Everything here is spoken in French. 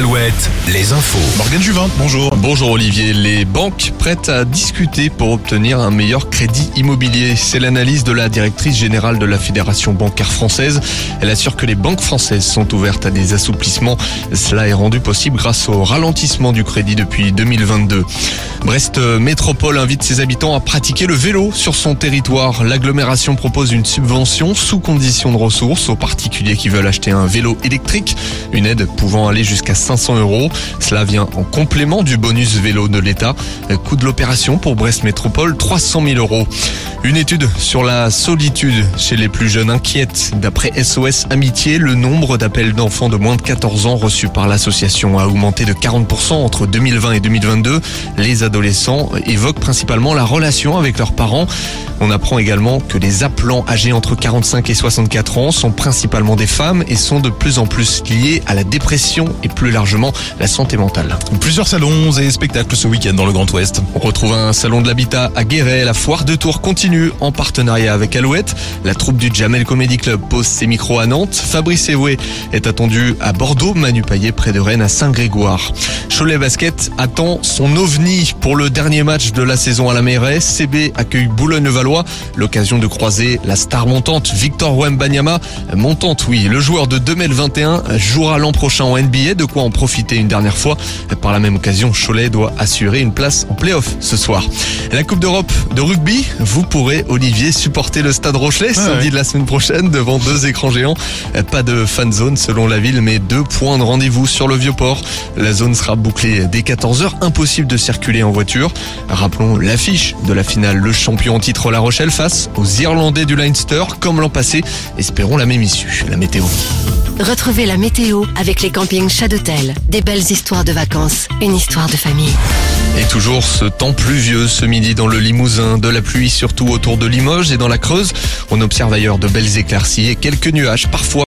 grossettes, les infos. Morgane Juvin, bonjour. Bonjour Olivier, les banques prêtes à discuter pour obtenir un meilleur crédit immobilier. C'est l'analyse de la directrice générale de la Fédération bancaire française. Elle assure que les banques françaises sont ouvertes à des assouplissements. Cela est rendu possible grâce au ralentissement du crédit depuis 2022. Brest Métropole invite ses habitants à pratiquer le vélo sur son territoire. L'agglomération propose une subvention sous condition de ressources aux particuliers qui veulent acheter un vélo électrique. Une aide pouvant aller jusqu'à 500 euros. Cela vient en complément du bonus vélo de l'État. Coût de l'opération pour Brest Métropole, 300 000 euros. Une étude sur la solitude chez les plus jeunes inquiète. D'après SOS Amitié, le nombre d'appels d'enfants de moins de 14 ans reçus par l'association a augmenté de 40% entre 2020 et 2022. Les adolescents évoquent principalement la relation avec leurs parents. On apprend également que les appelants âgés entre 45 et 64 ans sont principalement des femmes et sont de plus en plus liés à la dépression et plus largement la santé mentale. Plusieurs salons et spectacles ce week-end dans le Grand Ouest. On retrouve un salon de l'habitat à Guéret. La foire de Tours continue en partenariat avec Alouette. La troupe du Jamel Comedy Club pose ses micros à Nantes. Fabrice Evoué est attendu à Bordeaux, Manu Payet près de Rennes à Saint-Grégoire. Cholet Basket attend son ovni pour le dernier match de la saison à la Mairesse. CB accueille Boulogne-Valois. L'occasion de croiser la star montante Victor Wembanyama. Montante, oui. Le joueur de 2021 jouera l'an prochain en NBA. De quoi en profiter une dernière fois. Par la même occasion, Cholet doit assurer une place en playoff ce soir. La Coupe d'Europe de rugby, vous pourrez, Olivier, supporter le Stade Rochelet samedi de la semaine prochaine devant deux écrans géants. Pas de fan zone selon la ville, mais deux points de rendez-vous sur le Vieux-Port. La zone sera bouclée dès 14h. Impossible de circuler en voiture. Rappelons l'affiche de la finale. Le champion en titre La Rochelle face aux Irlandais du Leinster, comme l'an passé. Espérons la même issue. La météo. Retrouvez la météo avec les campings Chadotel. Des belles histoires de vacances, une histoire de famille. Et toujours ce temps pluvieux ce midi dans le Limousin, de la pluie surtout autour de Limoges et dans la Creuse. On observe ailleurs de belles éclaircies et quelques nuages parfois